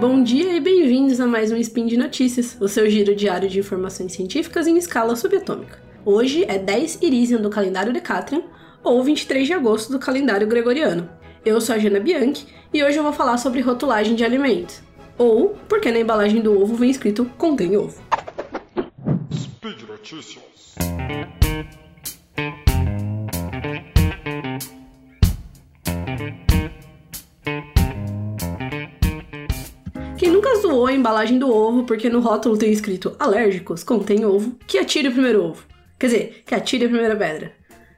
Bom dia e bem-vindos a mais um Spin de Notícias, o seu giro diário de informações científicas em escala subatômica. Hoje é 10 Irisian do calendário Decatrian, ou 23 de agosto do calendário gregoriano. Eu sou a Jana Bianchi e hoje eu vou falar sobre rotulagem de alimentos. Ou porque na embalagem do ovo vem escrito contém ovo. Speed Notícias. Quem nunca zoou a embalagem do ovo porque no rótulo tem escrito alérgicos, contém ovo, que atire o primeiro ovo. Quer dizer, que atire a primeira pedra.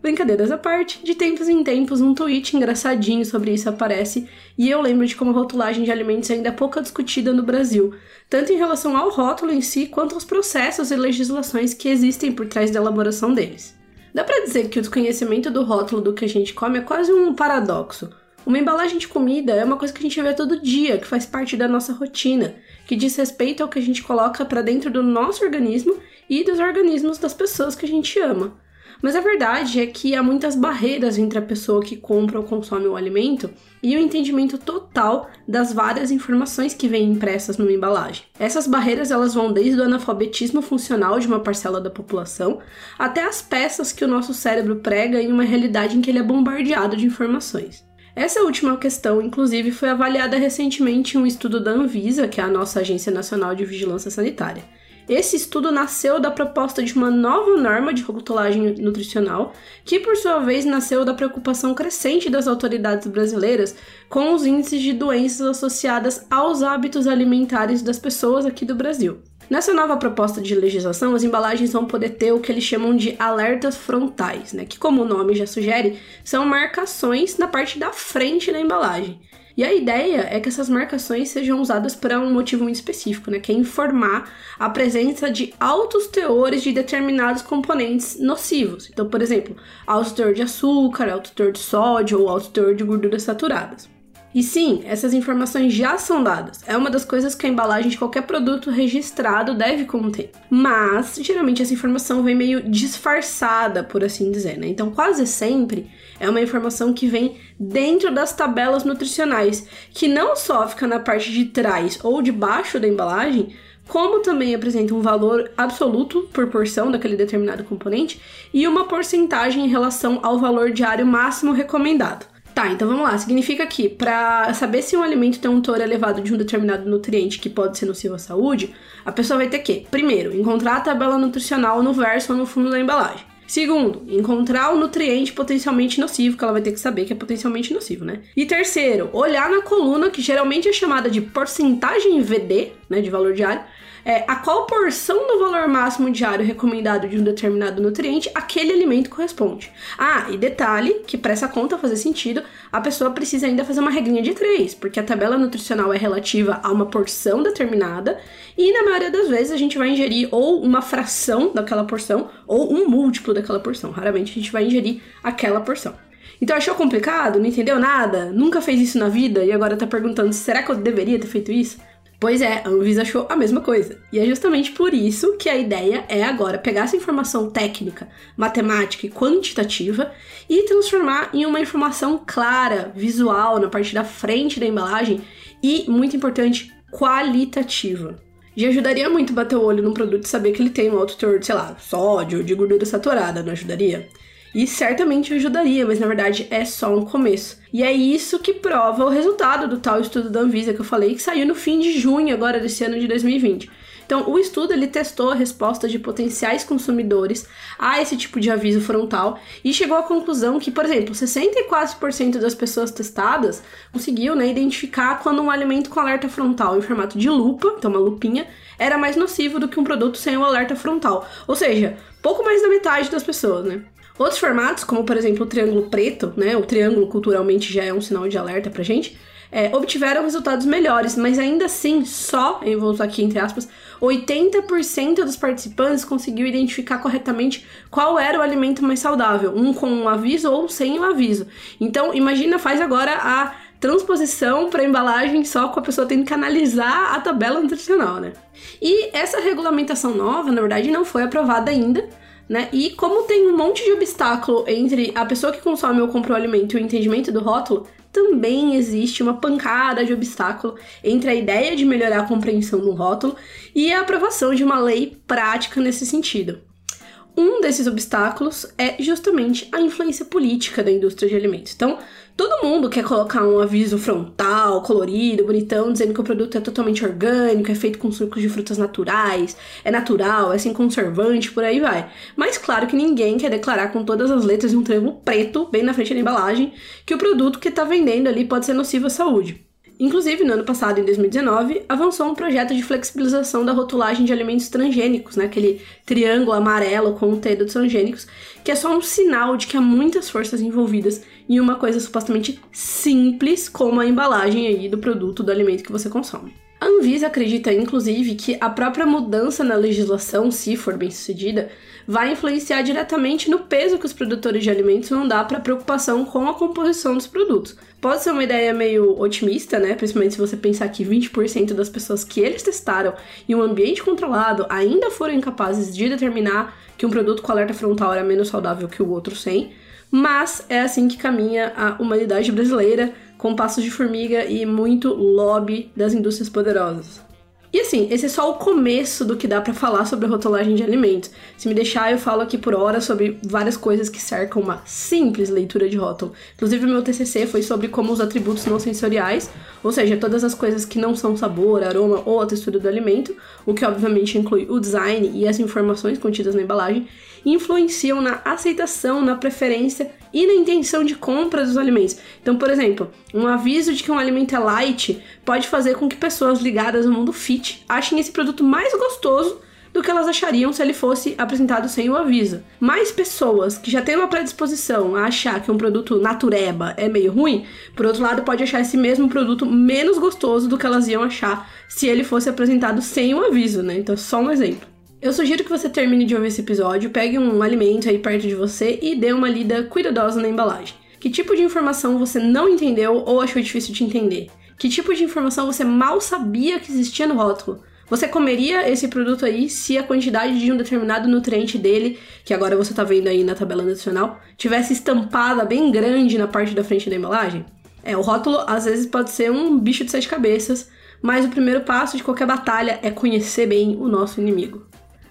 Brincadeiras à parte, de tempos em tempos um tweet engraçadinho sobre isso aparece e eu lembro de como a rotulagem de alimentos ainda é pouco discutida no Brasil, tanto em relação ao rótulo em si quanto aos processos e legislações que existem por trás da elaboração deles. Dá para dizer que o desconhecimento do rótulo do que a gente come é quase um paradoxo. Uma embalagem de comida é uma coisa que a gente vê todo dia, que faz parte da nossa rotina, que diz respeito ao que a gente coloca para dentro do nosso organismo e dos organismos das pessoas que a gente ama. Mas a verdade é que há muitas barreiras entre a pessoa que compra ou consome o alimento e o entendimento total das várias informações que vêm impressas numa embalagem. Essas barreiras elas vão desde o analfabetismo funcional de uma parcela da população até as peças que o nosso cérebro prega em uma realidade em que ele é bombardeado de informações. Essa última questão, inclusive, foi avaliada recentemente em um estudo da Anvisa, que é a nossa Agência Nacional de Vigilância Sanitária. Esse estudo nasceu da proposta de uma nova norma de rotulagem nutricional, que por sua vez nasceu da preocupação crescente das autoridades brasileiras com os índices de doenças associadas aos hábitos alimentares das pessoas aqui do Brasil. Nessa nova proposta de legislação, as embalagens vão poder ter o que eles chamam de alertas frontais, né? que, como o nome já sugere, são marcações na parte da frente da embalagem. E a ideia é que essas marcações sejam usadas para um motivo muito específico, né? Que é informar a presença de altos teores de determinados componentes nocivos. Então, por exemplo, alto teor de açúcar, alto teor de sódio ou alto teor de gorduras saturadas. E sim, essas informações já são dadas. É uma das coisas que a embalagem de qualquer produto registrado deve conter. Mas, geralmente, essa informação vem meio disfarçada, por assim dizer, né? Então, quase sempre é uma informação que vem dentro das tabelas nutricionais, que não só fica na parte de trás ou de baixo da embalagem, como também apresenta um valor absoluto por porção daquele determinado componente e uma porcentagem em relação ao valor diário máximo recomendado. Tá, então vamos lá. Significa que para saber se um alimento tem um teor elevado de um determinado nutriente que pode ser nocivo à saúde, a pessoa vai ter que, primeiro, encontrar a tabela nutricional no verso ou no fundo da embalagem. Segundo, encontrar o nutriente potencialmente nocivo, que ela vai ter que saber que é potencialmente nocivo, né? E terceiro, olhar na coluna, que geralmente é chamada de porcentagem VD, né, de valor diário, é, a qual porção do valor máximo diário recomendado de um determinado nutriente aquele alimento corresponde. Ah, e detalhe que para essa conta fazer sentido, a pessoa precisa ainda fazer uma regrinha de três, porque a tabela nutricional é relativa a uma porção determinada e na maioria das vezes a gente vai ingerir ou uma fração daquela porção ou um múltiplo daquela porção. Raramente a gente vai ingerir aquela porção. Então achou complicado? Não entendeu nada? Nunca fez isso na vida e agora tá perguntando: será que eu deveria ter feito isso? Pois é, a Anvisa achou a mesma coisa. E é justamente por isso que a ideia é agora pegar essa informação técnica, matemática e quantitativa e transformar em uma informação clara, visual, na parte da frente da embalagem e, muito importante, qualitativa. Já ajudaria muito bater o olho num produto e saber que ele tem um alto teor sei lá, sódio, de gordura saturada, não ajudaria? E certamente ajudaria, mas na verdade é só um começo. E é isso que prova o resultado do tal estudo da Anvisa que eu falei, que saiu no fim de junho agora desse ano de 2020. Então, o estudo ele testou a resposta de potenciais consumidores a esse tipo de aviso frontal e chegou à conclusão que, por exemplo, 64% das pessoas testadas conseguiu né, identificar quando um alimento com alerta frontal em formato de lupa, então uma lupinha, era mais nocivo do que um produto sem o alerta frontal. Ou seja, pouco mais da metade das pessoas, né? Outros formatos, como por exemplo o triângulo preto, né? O triângulo culturalmente já é um sinal de alerta pra gente. É, obtiveram resultados melhores, mas ainda assim, só, eu vou usar aqui entre aspas, 80% dos participantes conseguiu identificar corretamente qual era o alimento mais saudável, um com um aviso ou sem o um aviso. Então, imagina, faz agora a transposição para embalagem só com a pessoa tendo que analisar a tabela nutricional, né? E essa regulamentação nova, na verdade, não foi aprovada ainda, né? E como tem um monte de obstáculo entre a pessoa que consome ou compra o alimento e o entendimento do rótulo, também existe uma pancada de obstáculo entre a ideia de melhorar a compreensão do rótulo e a aprovação de uma lei prática nesse sentido. Um desses obstáculos é justamente a influência política da indústria de alimentos. Então, todo mundo quer colocar um aviso frontal, colorido, bonitão, dizendo que o produto é totalmente orgânico, é feito com sucos de frutas naturais, é natural, é sem conservante, por aí vai. Mas claro que ninguém quer declarar com todas as letras em um trevo preto, bem na frente da embalagem, que o produto que está vendendo ali pode ser nocivo à saúde. Inclusive, no ano passado, em 2019, avançou um projeto de flexibilização da rotulagem de alimentos transgênicos, né? aquele triângulo amarelo com o T de transgênicos, que é só um sinal de que há muitas forças envolvidas em uma coisa supostamente simples como a embalagem aí do produto, do alimento que você consome. A Anvisa acredita, inclusive, que a própria mudança na legislação, se for bem sucedida, vai influenciar diretamente no peso que os produtores de alimentos vão dar para a preocupação com a composição dos produtos. Pode ser uma ideia meio otimista, né? Principalmente se você pensar que 20% das pessoas que eles testaram em um ambiente controlado ainda foram incapazes de determinar que um produto com alerta frontal era menos saudável que o outro sem. Mas é assim que caminha a humanidade brasileira com passos de formiga e muito lobby das indústrias poderosas. E assim, esse é só o começo do que dá para falar sobre rotulagem de alimentos. Se me deixar, eu falo aqui por hora sobre várias coisas que cercam uma simples leitura de rótulo. Inclusive, meu TCC foi sobre como os atributos não sensoriais, ou seja, todas as coisas que não são sabor, aroma ou a textura do alimento, o que obviamente inclui o design e as informações contidas na embalagem, influenciam na aceitação, na preferência e na intenção de compra dos alimentos. Então, por exemplo, um aviso de que um alimento é light pode fazer com que pessoas ligadas ao mundo fit achem esse produto mais gostoso do que elas achariam se ele fosse apresentado sem o aviso. Mais pessoas que já têm uma predisposição a achar que um produto natureba é meio ruim, por outro lado, pode achar esse mesmo produto menos gostoso do que elas iam achar se ele fosse apresentado sem o aviso, né? Então, só um exemplo. Eu sugiro que você termine de ouvir esse episódio, pegue um alimento aí perto de você e dê uma lida cuidadosa na embalagem. Que tipo de informação você não entendeu ou achou difícil de entender? Que tipo de informação você mal sabia que existia no rótulo? Você comeria esse produto aí se a quantidade de um determinado nutriente dele, que agora você tá vendo aí na tabela adicional, tivesse estampada bem grande na parte da frente da embalagem? É, o rótulo às vezes pode ser um bicho de sete cabeças, mas o primeiro passo de qualquer batalha é conhecer bem o nosso inimigo.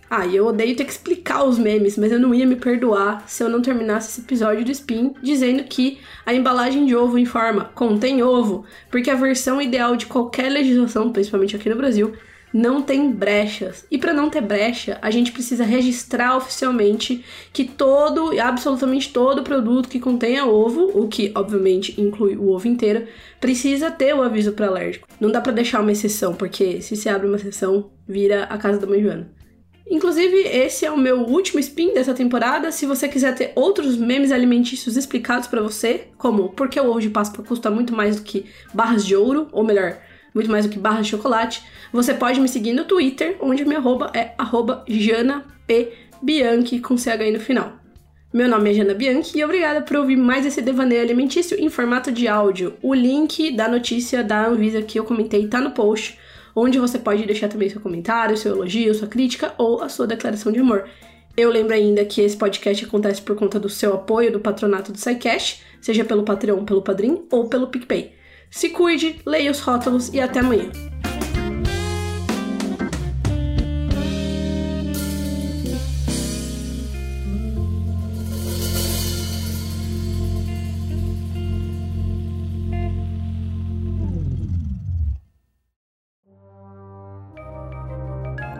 Ah, eu odeio ter que explicar os memes, mas eu não ia me perdoar se eu não terminasse esse episódio do Spin dizendo que a embalagem de ovo informa contém ovo, porque a versão ideal de qualquer legislação, principalmente aqui no Brasil, não tem brechas. E para não ter brecha, a gente precisa registrar oficialmente que todo, absolutamente todo produto que contenha ovo, o que obviamente inclui o ovo inteiro, precisa ter o aviso para alérgico. Não dá para deixar uma exceção, porque se se abre uma exceção, vira a casa da mãe Joana. Inclusive, esse é o meu último spin dessa temporada. Se você quiser ter outros memes alimentícios explicados para você, como por que o ovo de Páscoa custa muito mais do que barras de ouro, ou melhor, muito mais do que barras de chocolate, você pode me seguir no Twitter, onde minha arroba é arroba JanaPBianchi com CH no final. Meu nome é Jana Bianchi e obrigada por ouvir mais esse devaneio alimentício em formato de áudio. O link da notícia da Anvisa que eu comentei tá no post onde você pode deixar também seu comentário, seu elogio, sua crítica ou a sua declaração de amor. Eu lembro ainda que esse podcast acontece por conta do seu apoio do patronato do SciCash, seja pelo Patreon, pelo Padrim ou pelo PicPay. Se cuide, leia os rótulos e até amanhã.